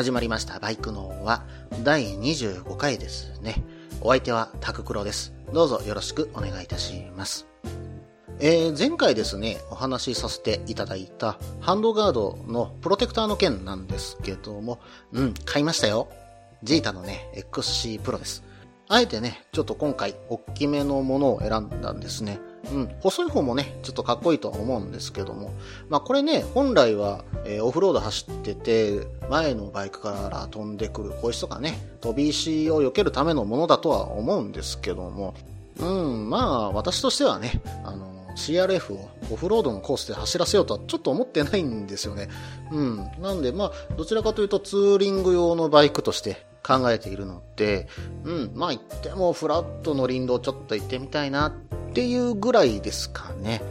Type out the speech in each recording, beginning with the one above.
始まりました。バイクのは第25回ですね。お相手はタククロです。どうぞよろしくお願いいたします。えー、前回ですね、お話しさせていただいたハンドガードのプロテクターの件なんですけども、うん、買いましたよ。ジータのね、XC プロです。あえてね、ちょっと今回、大きめのものを選んだんですね。うん、細い方もね、ちょっとかっこいいとは思うんですけども、まあこれね、本来は、えーオフロード走ってて、前のバイクから飛んでくる小石とかね、飛び石を避けるためのものだとは思うんですけども、うん、まあ私としてはね、あの、CRF をオフロードのコースで走らせようとはちょっと思ってないんですよね。うん。なんで、まあ、どちらかというとツーリング用のバイクとして考えているので、うん、まあ行ってもフラットの林道ちょっと行ってみたいなっていうぐらいですかね。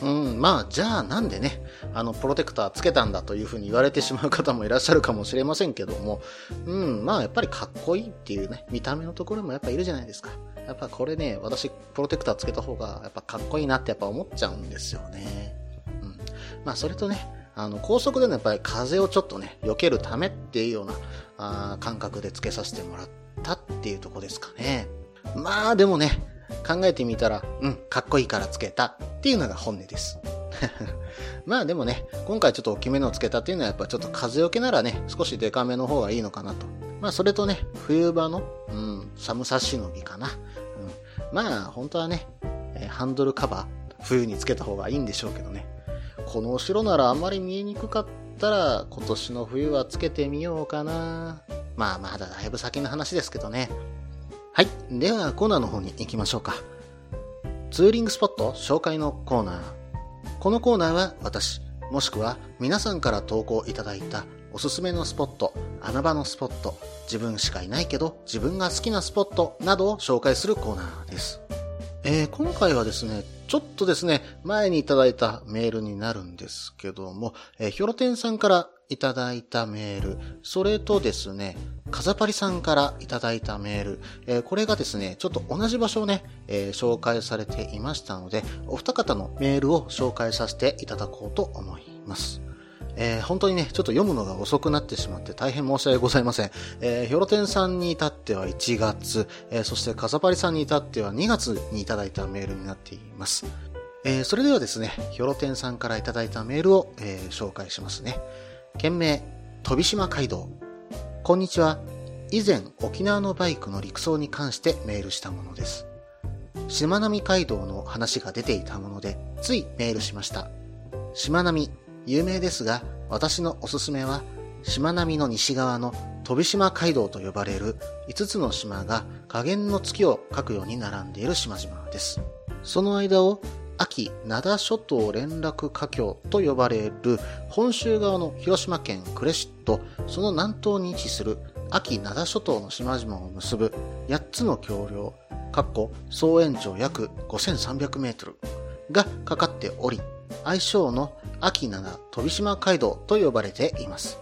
うん、まあ、じゃあなんでね、あの、プロテクターつけたんだというふうに言われてしまう方もいらっしゃるかもしれませんけども、うん、まあ、やっぱりかっこいいっていうね、見た目のところもやっぱいるじゃないですか。やっぱこれね、私、プロテクターつけた方が、やっぱかっこいいなってやっぱ思っちゃうんですよね。うん。まあ、それとね、あの、高速でのやっぱり風をちょっとね、避けるためっていうような、あ感覚でつけさせてもらったっていうとこですかね。まあ、でもね、考えてみたら、うん、かっこいいからつけたっていうのが本音です。まあでもね、今回ちょっと大きめのつけたっていうのはやっぱちょっと風よけならね、少しデカめの方がいいのかなと。まあそれとね、冬場の、うん、寒さしのぎかな。うん、まあ本当はね、ハンドルカバー、冬につけた方がいいんでしょうけどね。この後ろならあんまり見えにくかったら、今年の冬はつけてみようかな。まあまだだいぶ先の話ですけどね。はい。では、コーナーの方に行きましょうか。ツーリングスポット紹介のコーナー。このコーナーは私、もしくは皆さんから投稿いただいたおすすめのスポット、穴場のスポット、自分しかいないけど自分が好きなスポットなどを紹介するコーナーです。えー今回はですね、ちょっとですね、前にいただいたメールになるんですけども、えー、ひょろてんさんからいただいたメール、それとですね、カザパリさんからいただいたメール、えーこれがですね、ちょっと同じ場所をね、えー紹介されていましたので、お二方のメールを紹介させていただこうと思います。えー本当にね、ちょっと読むのが遅くなってしまって大変申し訳ございません。えー、ひょろてんさんに至っては1月、えーそしてかざぱりさんに至っては2月にいただいたメールになっています。えーそれではですね、ひょろてんさんからいただいたメールを、えー紹介しますね。件名、飛島街道。こんにちは。以前、沖縄のバイクの陸送に関してメールしたものです。しまなみ海道の話が出ていたもので、ついメールしました。しまなみ、有名ですが、私のおすすめは、しまなみの西側の飛島街道と呼ばれる5つの島が下限の月を描くように並んでいる島々です。その間を秋灘諸島連絡海峡と呼ばれる本州側の広島県呉市とその南東に位置する秋灘諸島の島々を結ぶ8つの橋梁、かっこ総延長約5300メートルがかかっており、愛称の秋灘飛島街道と呼ばれています。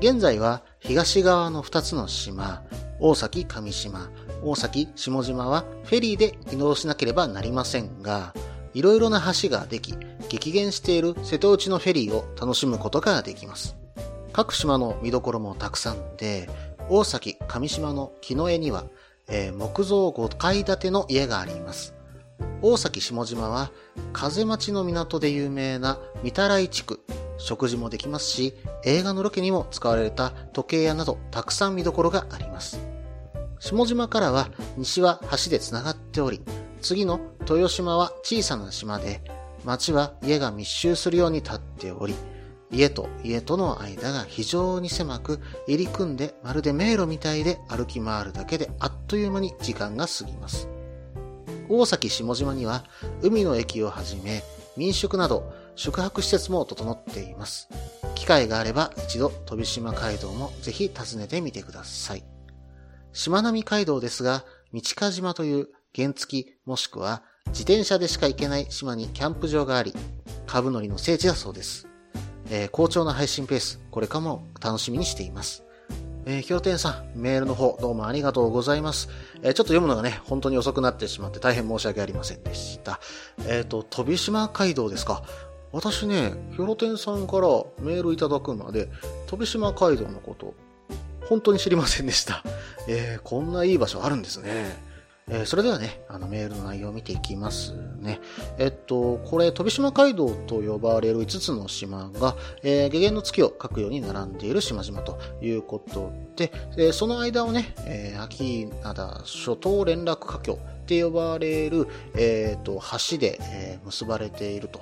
現在は東側の2つの島、大崎上島、大崎下島はフェリーで移動しなければなりませんが、いろいろな橋ができ、激減している瀬戸内のフェリーを楽しむことができます。各島の見どころもたくさんで、大崎上島の木の絵には、えー木造5階建ての家があります。大崎下島は風町の港で有名な御たらい地区。食事もできますし、映画のロケにも使われた時計屋などたくさん見どころがあります。下島からは西は橋で繋がっており、次の豊島は小さな島で、町は家が密集するように立っており、家と家との間が非常に狭く入り組んでまるで迷路みたいで歩き回るだけであっという間に時間が過ぎます。大崎下島には海の駅をはじめ民宿など宿泊施設も整っています。機会があれば一度飛島街道もぜひ訪ねてみてください。しまなみ海道ですが、道か島という原付もしくは自転車でしか行けない島にキャンプ場があり、株乗りの聖地だそうです。えー、好調な配信ペース、これからも楽しみにしています。えー、ひろてんさん、メールの方、どうもありがとうございます。えー、ちょっと読むのがね、本当に遅くなってしまって大変申し訳ありませんでした。えっ、ー、と、飛島街道ですか。私ね、ひょろてんさんからメールいただくまで、飛島街道のこと、本当に知りませんでした。えー、こんないい場所あるんですね。えー、それではね、あのメールの内容を見ていきますね。えっと、これ、飛島街道と呼ばれる5つの島が、えー、下限の月を書くように並んでいる島々ということで、え、その間をね、えー、秋灘諸島連絡華僑って呼ばれる、えっ、と、橋で、え、結ばれていると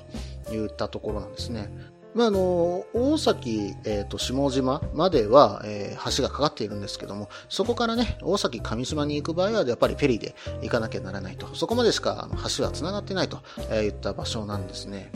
いったところなんですね。まあ、あの、大崎、えっ、ー、と、下島までは、えー、橋がかかっているんですけども、そこからね、大崎上島に行く場合は、やっぱりフェリーで行かなきゃならないと。そこまでしか、あの、橋は繋がってないと、えー、言った場所なんですね。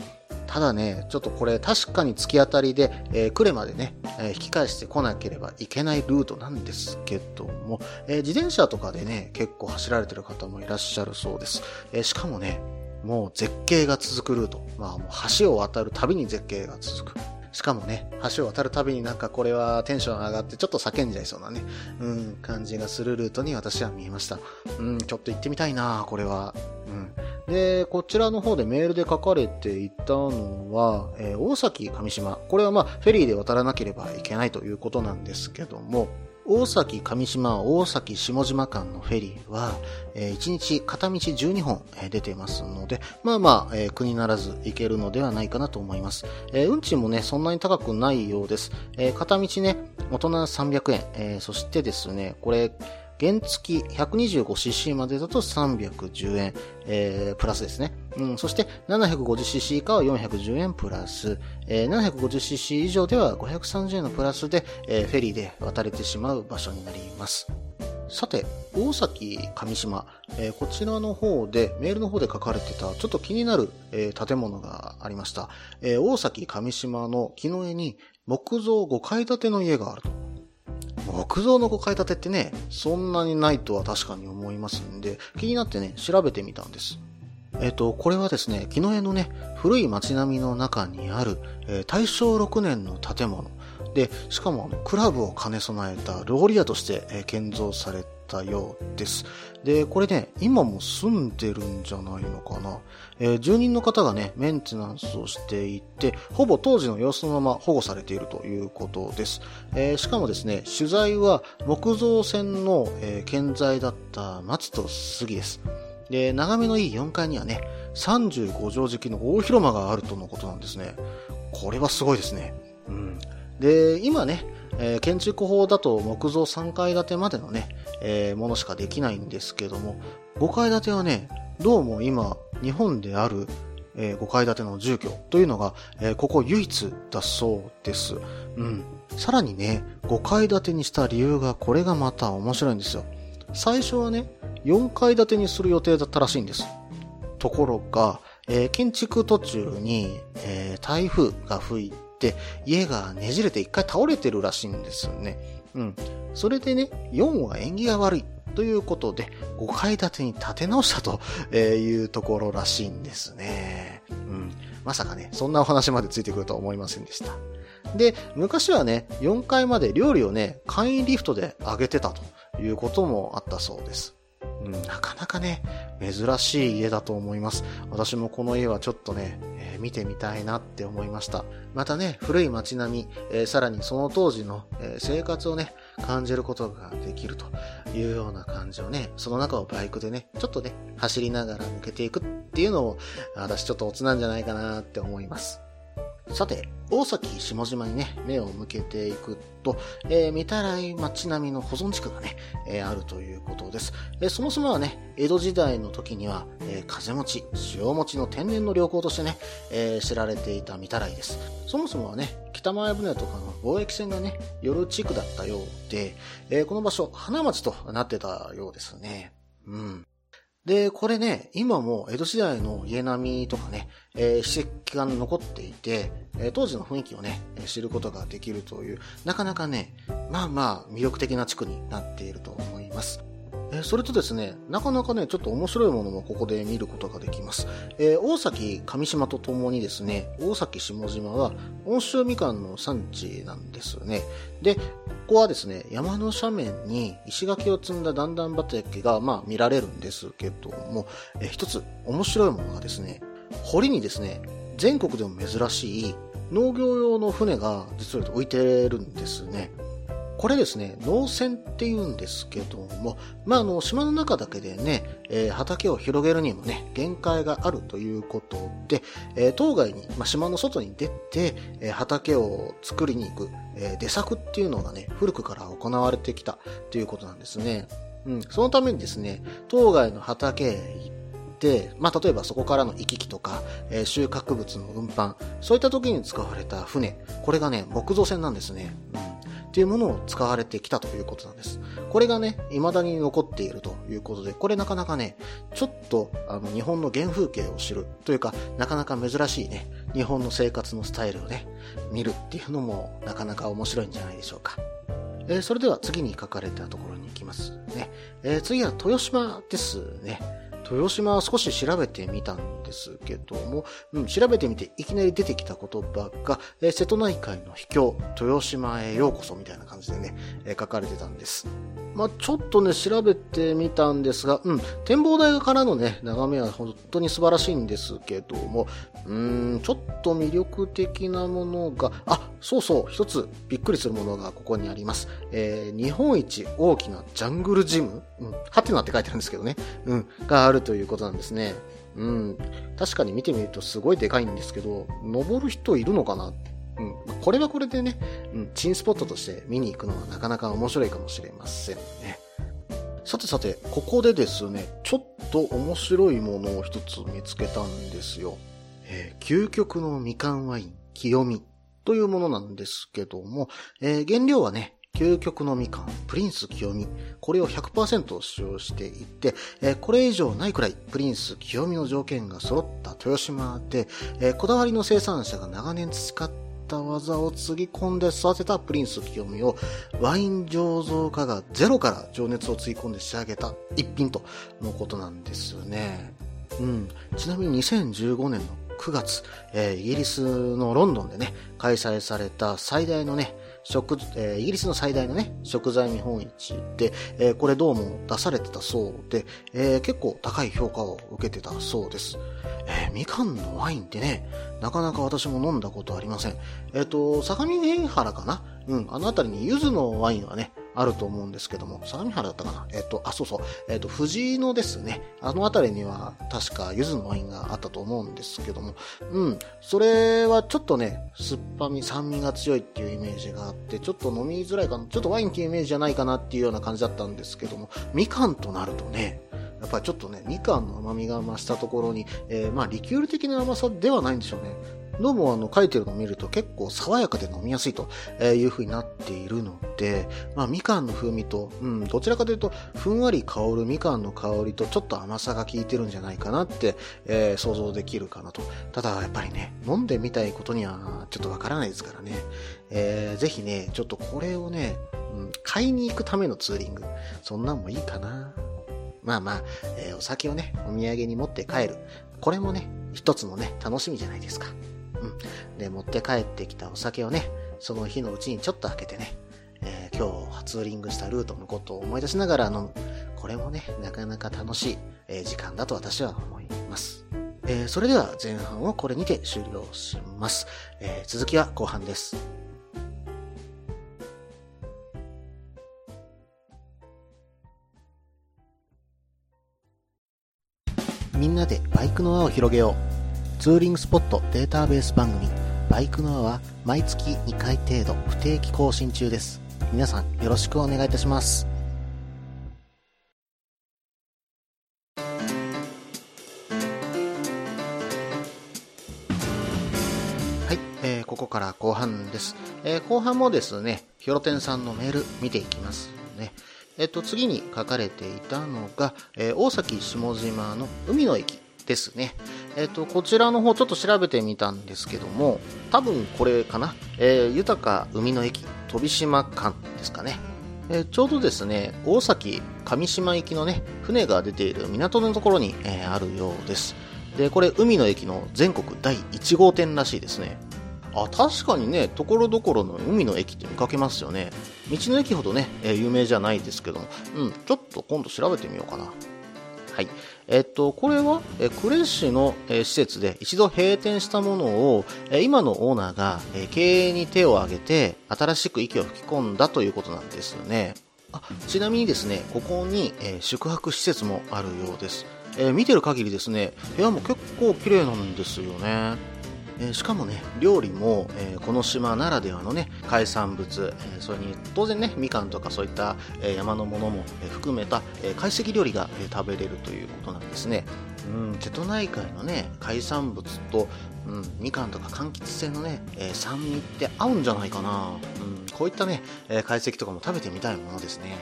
ただね、ちょっとこれ確かに突き当たりで、えー、来れまでね、えー、引き返してこなければいけないルートなんですけども、えー、自転車とかでね、結構走られてる方もいらっしゃるそうです。えしかもね、もう絶景が続くルート。まあもう橋を渡るたびに絶景が続く。しかもね、橋を渡るたびになんかこれはテンション上がってちょっと叫んじゃいそうなね、うん、感じがするルートに私は見えました。うん、ちょっと行ってみたいなこれは。うん。で、こちらの方でメールで書かれていたのは、えー、大崎上島。これはまあ、フェリーで渡らなければいけないということなんですけども、大崎上島、大崎下島間のフェリーは、えー、1日片道12本、え、出ていますので、まあまあ、えー、国ならず行けるのではないかなと思います。えー、運賃もね、そんなに高くないようです。え、片道ね、大人300円、え、そしてですね、これ、原付 125cc までだと310円、えー、プラスですね。うん、そして 750cc 以下は410円プラス、えー、750cc 以上では530円のプラスで、えー、フェリーで渡れてしまう場所になります。さて、大崎上島、えー、こちらの方で、メールの方で書かれてた、ちょっと気になる、えー、建物がありました。えー、大崎上島の木の絵に木造5階建ての家があると。木造の5階建てってね、そんなにないとは確かに思いますんで、気になってね、調べてみたんです。えっ、と、これはですね、木の絵のね、古い街並みの中にある、えー、大正6年の建物。で、しかも、クラブを兼ね備えたローリアとして、えー、建造されたようです。で、これね、今も住んでるんじゃないのかな。えー、住人の方がね、メンテナンスをしていて、ほぼ当時の様子のまま保護されているということです。えー、しかもですね、取材は木造船の、えー、建材だった松と杉です。で、眺めのいい4階にはね、35畳敷の大広間があるとのことなんですね。これはすごいですね。うん。で、今ね、えー、建築法だと木造3階建てまでのね、えー、ものしかできないんですけども、5階建てはね、どうも今、日本である、えー、5階建ての住居というのが、えー、ここ唯一だそうです。うん。さらにね、5階建てにした理由がこれがまた面白いんですよ。最初はね、4階建てにする予定だったらしいんです。ところが、えー、建築途中に、えー、台風が吹い、家がねじれて一回倒れてるらしいんですよね。うん。それでね、4は縁起が悪いということで、5階建てに建て直したというところらしいんですね。うん。まさかね、そんなお話までついてくるとは思いませんでした。で、昔はね、4階まで料理をね、簡易リフトで上げてたということもあったそうです。うん、なかなかね、珍しい家だと思います。私もこの家はちょっとね、見てみたいなって思いました。またね、古い街並み、えー、さらにその当時の、えー、生活をね、感じることができるというような感じをね、その中をバイクでね、ちょっとね、走りながら抜けていくっていうのも、私ちょっとオツなんじゃないかなって思います。さて、大崎下島にね、目を向けていくと、えー、見たらい町並みの保存地区がね、えー、あるということです。えー、そもそもはね、江戸時代の時には、えー、風持ち、潮持ちの天然の良港としてね、えー、知られていた見たらいです。そもそもはね、北前船とかの貿易船がね、寄る地区だったようで、えー、この場所、花町となってたようですね。うん。で、これね、今も江戸時代の家並みとかね、えー、史跡が残っていて、えー、当時の雰囲気をね、知ることができるという、なかなかね、まあまあ魅力的な地区になっていると思います。えそれとですね、なかなかね、ちょっと面白いものもここで見ることができます。えー、大崎上島とともにですね、大崎下島は温州みかんの産地なんですね。で、ここはですね、山の斜面に石垣を積んだ段々畑が、まあ見られるんですけども、えー、一つ面白いものがですね、堀にですね、全国でも珍しい農業用の船が実は浮いてるんですね。これですね、農船って言うんですけども、まあ、あの、島の中だけでね、えー、畑を広げるにもね、限界があるということで、えー、当該に、まあ、島の外に出て、えー、畑を作りに行く、えー、出作っていうのがね、古くから行われてきたということなんですね。うん、そのためにですね、当該の畑へ行って、まあ、例えばそこからの行き来とか、えー、収穫物の運搬、そういった時に使われた船、これがね、木造船なんですね。うんっていうものを使われてきたということなんです。これがね、未だに残っているということで、これなかなかね、ちょっとあの日本の原風景を知るというか、なかなか珍しいね、日本の生活のスタイルをね、見るっていうのもなかなか面白いんじゃないでしょうか。えー、それでは次に書かれたところに行きますね。えー、次は豊島ですね。豊島は少し調べてみたんですけども、うん、調べてみていきなり出てきた言葉が、えー、瀬戸内海の秘境、豊島へようこそみたいな感じでね、えー、書かれてたんです。まあ、ちょっとね、調べてみたんですが、うん、展望台からのね、眺めは本当に素晴らしいんですけども、うーん、ちょっと魅力的なものが、あ、そうそう、一つびっくりするものがここにあります。えー、日本一大きなジャングルジム、うん、はてなって書いてあるんですけどね、うん、があるということなんですね。うん、確かに見てみるとすごいでかいんですけど、登る人いるのかな？うん、これはこれでね、うん、チンスポットとして見に行くのはなかなか面白いかもしれませんね。さてさて、ここでですね、ちょっと面白いものを一つ見つけたんですよ。えー、究極のみかんワイン、清見というものなんですけども、えー、原料はね、究極のみかん、プリンス清見。これを100%使用していて、え、これ以上ないくらいプリンス清見の条件が揃った豊島で、え、こだわりの生産者が長年培った技をつぎ込んで育てたプリンス清美をワイン醸造家がゼロから情熱をつぎ込んで仕上げた一品とのことなんですよね。うん。ちなみに2015年の9月、えー、イギリスのロンドンでね、開催された最大のね、食、えー、イギリスの最大のね、食材見本市で、えー、これどうも出されてたそうで、えー、結構高い評価を受けてたそうです。え、みかんのワインってね、なかなか私も飲んだことありません。えっ、と、相模原かな？うん、あの辺りに柚子のワインはね、あると思うんですけども、相模原だったかな？えっ、と、あ、そうそう、えっ、と、藤井のですね、あの辺りには確か柚子のワインがあったと思うんですけども、うん、それはちょっとね、酸っぱみ、酸味が強いっていうイメージがあって、ちょっと飲みづらいかな、ちょっとワインっていうイメージじゃないかなっていうような感じだったんですけども、みかんとなるとね、やっぱりちょっとね、みかんの甘みが増したところに、えー、まあ、リキュール的な甘さではないんでしょうね。どうもあの書いてるのを見ると結構爽やかで飲みやすいという風になっているので、まあみかんの風味と、うん、どちらかというとふんわり香るみかんの香りとちょっと甘さが効いてるんじゃないかなって、えー、想像できるかなと。ただやっぱりね、飲んでみたいことにはちょっとわからないですからね。えー、ぜひね、ちょっとこれをね、うん、買いに行くためのツーリング、そんなんもいいかな。まあまあ、えー、お酒をね、お土産に持って帰る。これもね、一つのね、楽しみじゃないですか。うん。で、持って帰ってきたお酒をね、その日のうちにちょっと開けてね、えー、今日ツーリングしたルートのことを思い出しながら飲む。これもね、なかなか楽しい、えー、時間だと私は思います。えー、それでは前半をこれにて終了します。え続きは後半です。みんなでバイクの輪を広げよう。ツーリングスポットデータベース番組、バイクの輪は毎月2回程度不定期更新中です。皆さんよろしくお願いいたします。はい、えー、ここから後半です。えー、後半もですね、ヒョロテンさんのメール見ていきますね。えっと、次に書かれていたのが、えー、大崎下島の海の駅ですね。えっと、こちらの方ちょっと調べてみたんですけども、多分これかな？えー、豊か海の駅、飛島間ですかね。えー、ちょうどですね、大崎上島行きのね、船が出ている港のところに、えー、あるようです。で、これ海の駅の全国第1号店らしいですね。あ、確かにね、ところどころの海の駅って見かけますよね。道の駅ほどね、え、有名じゃないですけども、うん、ちょっと今度調べてみようかな。はい。えっと、これは、え呉市の、え施設で一度閉店したものを、え今のオーナーが、え経営に手を挙げて、新しく息を吹き込んだということなんですよね。あちなみにですね、ここに、え宿泊施設もあるようです。え見てる限りですね、部屋も結構綺麗なんですよね。えしかもね料理も、えこの島ならではのね海産物、えそれに当然ねみかんとかそういった、え山のものも、え含めた、え懐石料理が、え食べれるということなんですね。うん瀬戸内海のね海産物と、うん、みかんとか柑橘性のね、え酸味って合うんじゃないかな、うん、こういったね、え懐石とかも食べてみたいものですね。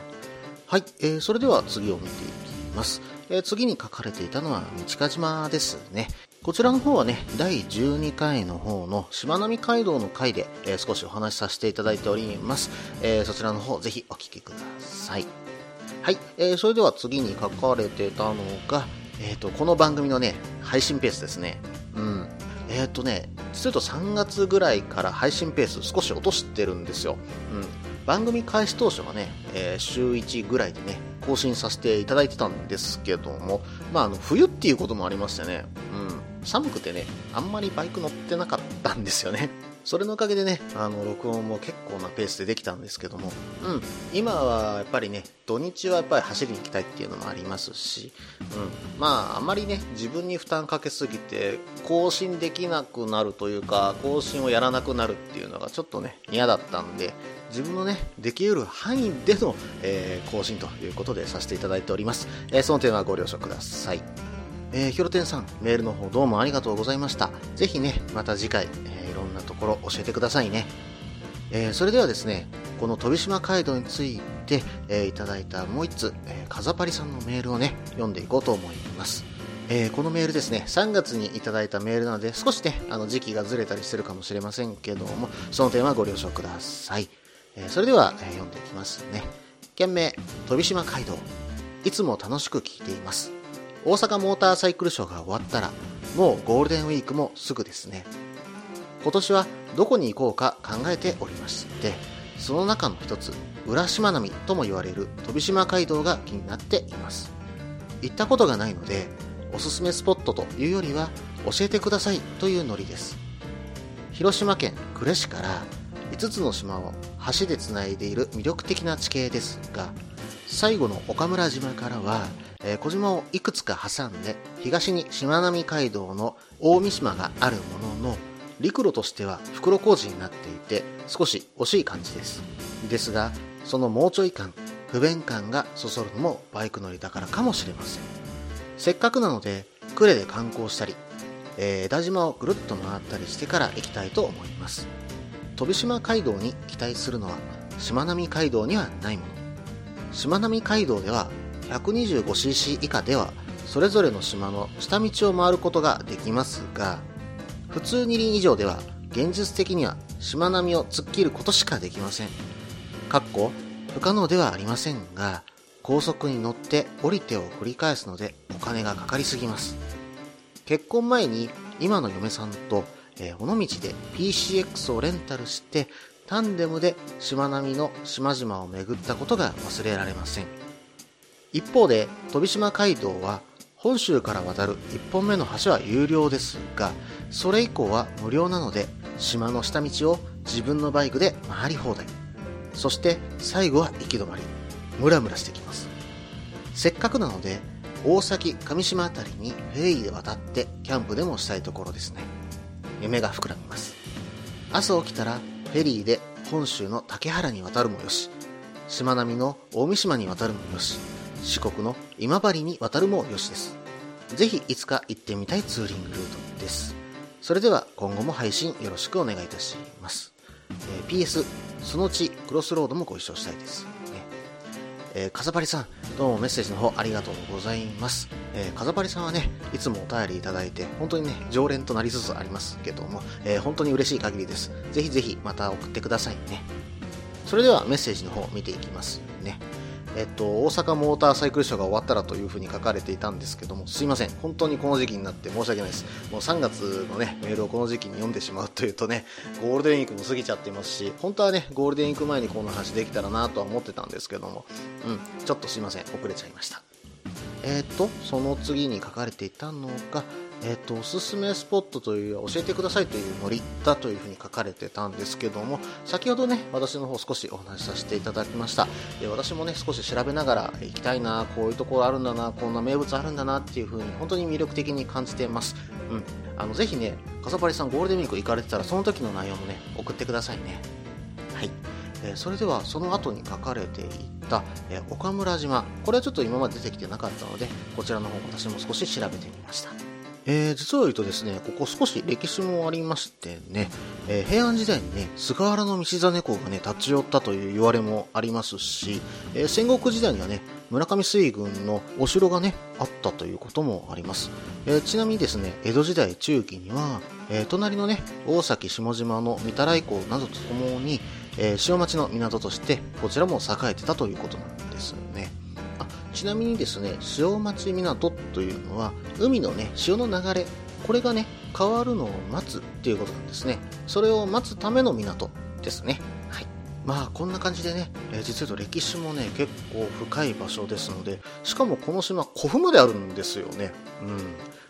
はい、え、それでは次を見ていきます、え、次に書かれていたのは道賀島ですね。こちらの方はね、第12回の方のしまなみ海道の回で、えー、少しお話しさせていただいております。えー、そちらの方ぜひお聞きください。はい、えー、それでは次に書かれてたのが、えっ、と、この番組のね、配信ペースですね。うん。えっ、とね、実はと3月ぐらいから配信ペース少し落としてるんですよ。うん。番組開始当初はね、え週1ぐらいでね、更新させていただいてたんですけども、まあ、あの、冬っていうこともありましてね、うん。寒くてね、あんまりバイク乗ってなかったんですよね。それのおかげでね、あの、録音も結構なペースでできたんですけども、うん、今はやっぱりね、土日はやっぱり走りに行きたいっていうのもありますし、うん、まあ、あまりね、自分に負担かけすぎて、更新できなくなるというか、更新をやらなくなるっていうのがちょっとね、嫌だったんで、自分のね、できうる範囲での、えー、更新ということでさせていただいております。えー、その点はご了承ください。えー、ひろてんさん、メールの方どうもありがとうございました。ぜひね、また次回、えー、いろんなところ教えてくださいね。えー、それではですね、この飛島街道について、えー、いただいたもう一つ、えー、かざぱりさんのメールをね、読んでいこうと思います。えー、このメールですね、3月にいただいたメールなので、少しね、あの時期がずれたりするかもしれませんけども、その点はご了承ください。えー、それでは、えー、読んでいきますね。件名、飛島街道。いつも楽しく聞いています。大阪モーターサイクルショーが終わったら、もうゴールデンウィークもすぐですね。今年はどこに行こうか考えておりまして、その中の一つ、浦島並みとも言われる飛島街道が気になっています。行ったことがないので、おすすめスポットというよりは、教えてくださいというノリです。広島県呉市から5つの島を橋でつないでいる魅力的な地形ですが、最後の岡村島からはえー、小島をいくつか挟んで東にしまなみ海道の大三島があるものの陸路としては袋小路になっていて少し惜しい感じです。ですがそのもうちょい感不便感がそそるのもバイク乗りだからかもしれません。せっかくなので呉で観光したり、えー、枝島をぐるっと回ったりしてから行きたいと思います。飛島街道に期待するのはしまなみ海道にはないもの。しまなみ海道では 125cc 以下ではそれぞれの島の下道を回ることができますが普通二輪以上では現実的には島並みを突っ切ることしかできません。かっこ不可能ではありませんが高速に乗って降りてを繰り返すのでお金がかかりすぎます。結婚前に今の嫁さんと、え、尾道で PCX をレンタルしてタンデムで島並みの島々を巡ったことが忘れられません。一方で飛島街道は本州から渡る1本目の橋は有料ですがそれ以降は無料なので島の下道を自分のバイクで回り放題。そして最後は行き止まり。ムラムラしてきます。せっかくなので大崎上島辺りにフェリーで渡ってキャンプでもしたいところですね。夢が膨らみます。朝起きたらフェリーで本州の竹原に渡るもよし。しまなみの大三島に渡るもよし。四国の今治に渡るもよしです。ぜひいつか行ってみたいツーリングルートです。それでは今後も配信よろしくお願いいたします。えー、PS、そのうちクロスロードもご一緒したいです。ねえー、かざぱりさん、どうもメッセージの方ありがとうございます。えー、かざぱりさんはね、いつもお便りいただいて、本当にね、常連となりつつありますけども、えー、本当に嬉しい限りです。ぜひぜひまた送ってくださいね。それではメッセージの方見ていきますね。えっと、大阪モーターサイクルショーが終わったらというふうに書かれていたんですけども、すいません。本当にこの時期になって申し訳ないです。もう3月のね、メールをこの時期に読んでしまうというとね、ゴールデンウィークも過ぎちゃっていますし、本当はね、ゴールデンウィーク前にこの話できたらなとは思ってたんですけども、うん、ちょっとすいません。遅れちゃいました。えっ、と、その次に書かれていたのが、えっ、と、おすすめスポットという、教えてくださいというノリだというふうに書かれてたんですけども、先ほどね、私の方少しお話しさせていただきました。で私もね、少し調べながら行きたいな、こういうところあるんだな、こんな名物あるんだなっていうふうに、本当に魅力的に感じています。うん。あの、ぜひね、かさぱりさんゴールデンウィーク行かれてたら、その時の内容もね、送ってくださいね。え、それではその後に書かれていた、え、岡村島これはちょっと今まで出てきてなかったのでこちらの方私も少し調べてみましたえー、実を言うとですね、ここ少し歴史もありましてね、えー、平安時代にね、菅原道真公がね、立ち寄ったという言われもありますし、えー、戦国時代にはね、村上水軍のお城がね、あったということもあります。えちなみにですね、江戸時代中期には、え隣のね、大崎下島の御手洗港などとともに、え塩町の港として、こちらも栄えてたということなんですよね。ちなみにですね、潮町港というのは、海のね、潮の流れ、これがね、変わるのを待つっていうことなんですね。それを待つための港ですね。はい。まあ、こんな感じでね、えー、実は歴史もね、結構深い場所ですので、しかもこの島、古墳まであるんですよね。うん。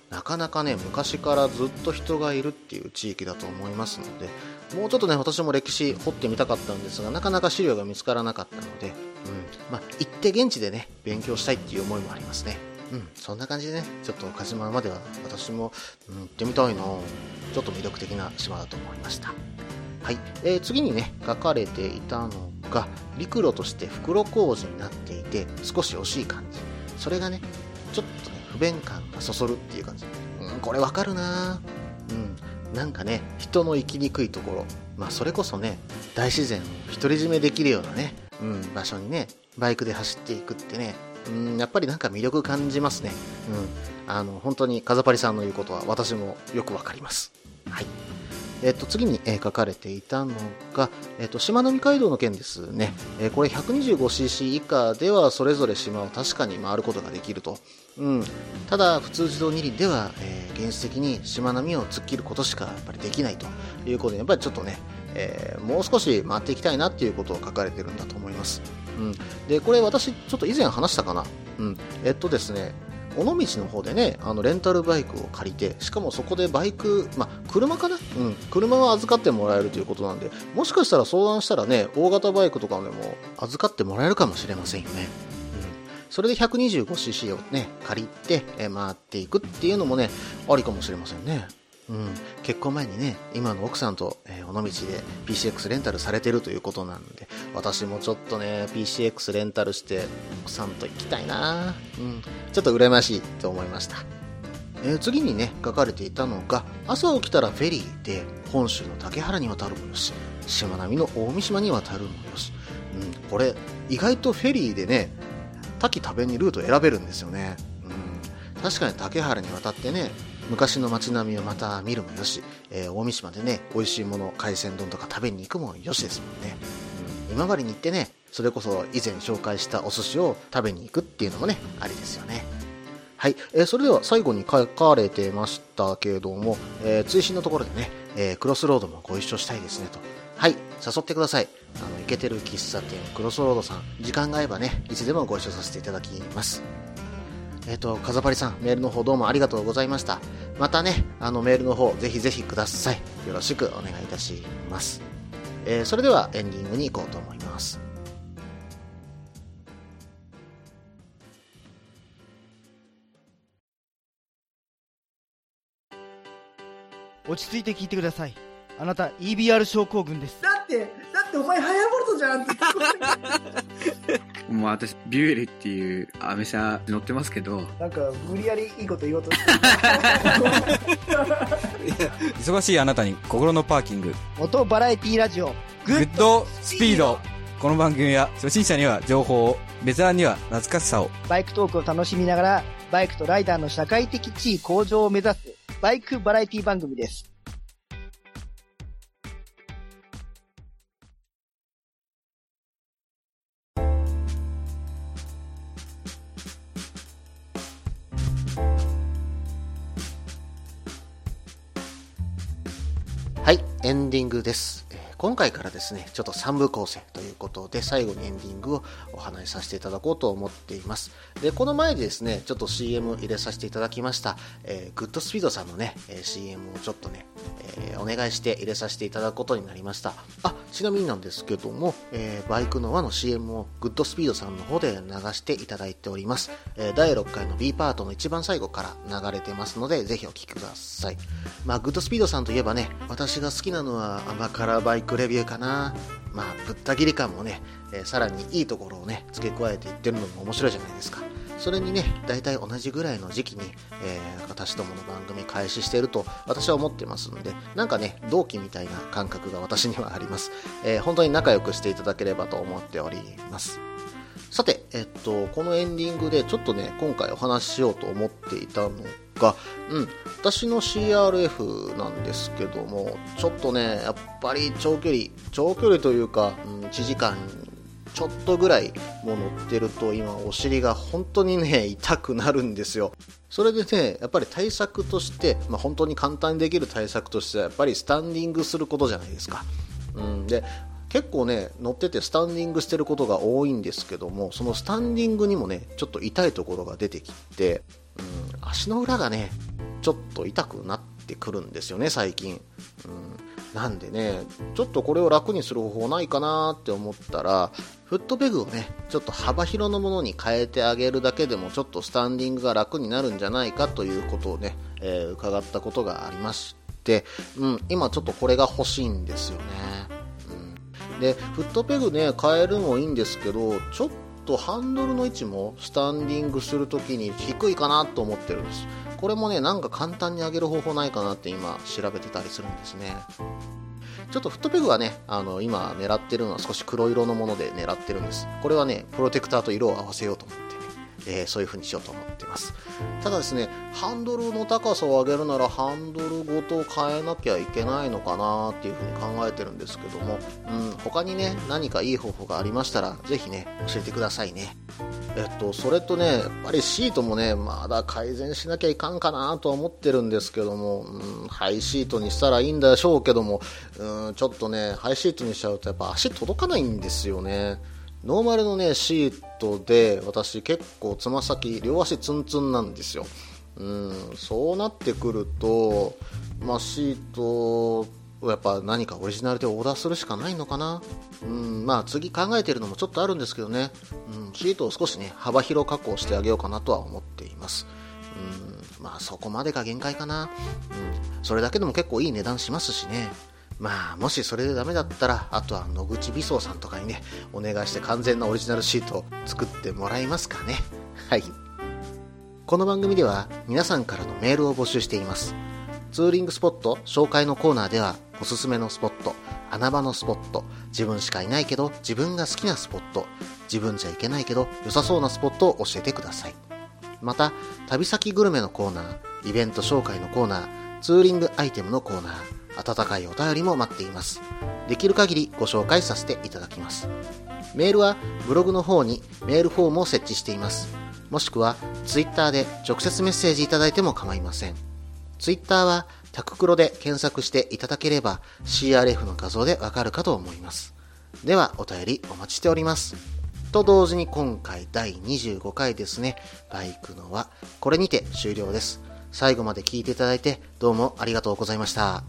なかなかね、昔からずっと人がいるっていう地域だと思いますので、もうちょっとね、私も歴史掘ってみたかったんですが、なかなか資料が見つからなかったので、うんまあ、行って現地でね、勉強したいっていう思いもありますね。うん、そんな感じでね、ちょっと鹿島までは私も、うん、行ってみたいなちょっと魅力的な島だと思いました。はい、えー、次にね、書かれていたのが、陸路として袋小路になっていて、少し惜しい感じ。それがね、ちょっとね、不便感がそそるっていう感じ。うん、これわかるなうん、なんかね、人の生きにくいところ、まあそれこそね、大自然を独り占めできるようなね、うん、場所にね、バイクで走っていくってね、うん、やっぱりなんか魅力感じますね。うん。あの、本当に風パリさんの言うことは私もよくわかります。はい。えっと、次に、え、書かれていたのが、えっと、島のみ街道の件ですね。え、これ 125cc 以下ではそれぞれ島を確かに回ることができると。うん。ただ、普通自動二輪では、えー、原始的に島並みを突っ切ることしかやっぱりできないということで、やっぱりちょっとね、えー、もう少し回っていきたいなっていうことを書かれてるんだと思います。うん、でこれ私ちょっと以前話したかな、うん、えっとですね尾道の方でねあのレンタルバイクを借りてしかもそこでバイク、まあ、車かな、うん、車は預かってもらえるということなんでもしかしたら相談したらね大型バイクとかでも預かってもらえるかもしれませんよね、それで 125cc をね借りて、え回っていくっていうのもねありかもしれませんね。うん、結婚前にね、今の奥さんと、えー、尾道で PCX レンタルされてるということなんで、私もちょっとね、PCX レンタルして奥さんと行きたいな。うん、ちょっと羨ましいと思いました。えー、次にね、書かれていたのが、朝起きたらフェリーで本州の竹原に渡るもよし、しまなみの大三島に渡るもよし、うん、これ、意外とフェリーでね、滝食べにルート選べるんですよね。うん、確かに竹原に渡ってね、昔の街並みをまた見るもよし、えー、大三島でね、美味しいもの、海鮮丼とか食べに行くもよしですもんね。うん、今治に行ってね、それこそ以前紹介したお寿司を食べに行くっていうのもね、ありですよね。はい、えー、それでは最後に書かれてましたけれども、えー、追伸のところでね、えー、クロスロードもご一緒したいですねと。はい、誘ってください。あの、イケてる喫茶店、クロスロードさん、時間が合えばね、いつでもご一緒させていただきます。えっ、ー、と、かざぱりさん、メールの方どうもありがとうございました。またね、あのメールの方、ぜひぜひください。よろしくお願いいたします。えー、それではエンディングに行こうと思います。落ち着いて聞いてください。あなた EBR 症候群です。だって、だってお前ハヤボルトじゃんって。もう私、ビュエルっていうアメ車乗ってますけど。なんか、無理やりいいこと言おうとして忙しいあなたに心のパーキング。元バラエティラジオ。グッドスピード。この番組は初心者には情報を、ベテランには懐かしさを。バイクトークを楽しみながら、バイクとライダーの社会的地位向上を目指す、バイクバラエティ番組です。エンディングです。今回からですね、ちょっと3部構成ということで、最後にエンディングをお話しさせていただこうと思っています。で、この前でですね、ちょっと CM 入れさせていただきました、えーグッドスピードさんのね、えー CM をちょっとね、えーお願いして入れさせていただくことになりました。あ、ちなみになんですけども、えーバイクの輪の CM をグッドスピードさんの方で流していただいております。え第6回の B パートの一番最後から流れてますので、ぜひお聴きください。まあ、グッドスピードさんといえばね、私が好きなのは甘辛バイクレビューかな。まあ、ぶった切り感もね、えーさらにいいところをね、付け加えていってるのも面白いじゃないですか。それにね、大体同じぐらいの時期に、えー私どもの番組開始していると私は思ってますので、なんかね、同期みたいな感覚が私にはあります。えー本当に仲良くしていただければと思っております。さて、えっと、このエンディングでちょっとね、今回お話ししようと思っていたのが、うん、私の CRF なんですけども、ちょっとね、やっぱり長距離、長距離というか、うん、1時間ちょっとぐらいも乗ってると今お尻が本当にね、痛くなるんですよ。それでね、やっぱり対策として、まあ、本当に簡単にできる対策としては、やっぱりスタンディングすることじゃないですか。うん、で、結構ね、乗っててスタンディングしてることが多いんですけども、そのスタンディングにもね、ちょっと痛いところが出てきて、うん、足の裏がね、ちょっと痛くなってくるんですよね、最近。うん、なんでね、ちょっとこれを楽にする方法ないかなって思ったら、フットペグをね、ちょっと幅広のものに変えてあげるだけでも、ちょっとスタンディングが楽になるんじゃないかということをね、えー伺ったことがありまして、うん、今ちょっとこれが欲しいんですよね。で、フットペグね、変えるもいいんですけど、ちょっととハンドルの位置もスタンディングするときに低いかなと思ってるんです。これもね、なんか簡単に上げる方法ないかなって今調べてたりするんですね。ちょっとフットペグはね、あの、今狙ってるのは少し黒色のもので狙ってるんです。これはね、プロテクターと色を合わせようと思って、えーそういう風にしようと思ってます。ただですね、ハンドルの高さを上げるならハンドルごと変えなきゃいけないのかなっていう風に考えてるんですけども、うん、他にね、何かいい方法がありましたら、ぜひね、教えてくださいね。えっと、それとね、やっぱりシートもね、まだ改善しなきゃいかんかなとは思ってるんですけども、うん、ハイシートにしたらいいんでしょうけども、うん、ちょっとね、ハイシートにしちゃうとやっぱ足届かないんですよね。ノーマルのね、シートで、私結構つま先、両足ツンツンなんですよ。うん、そうなってくると、まあ、シートをやっぱ何かオリジナルでオーダーするしかないのかな。うん、まあ次考えてるのもちょっとあるんですけどね、うん、シートを少しね、幅広加工してあげようかなとは思っています。うん、まあそこまでが限界かな。うん、それだけでも結構いい値段しますしね。まあ、もしそれでダメだったら、あとは野口美装さんとかにね、お願いして完全なオリジナルシートを作ってもらえますかね。はい。この番組では皆さんからのメールを募集しています。ツーリングスポット紹介のコーナーではおすすめのスポット、穴場のスポット、自分しかいないけど自分が好きなスポット、自分じゃいけないけど良さそうなスポットを教えてください。また、旅先グルメのコーナー、イベント紹介のコーナー、ツーリングアイテムのコーナー、温かいお便りも待っています。できる限りご紹介させていただきます。メールはブログの方にメールフォームを設置しています。もしくは、ツイッターで直接メッセージいただいても構いません。ツイッターはタククロで検索していただければ CRF の画像でわかるかと思います。ではお便りお待ちしております。と同時に今回第25回ですね、バイクのはこれにて終了です。最後まで聞いていただいてどうもありがとうございました。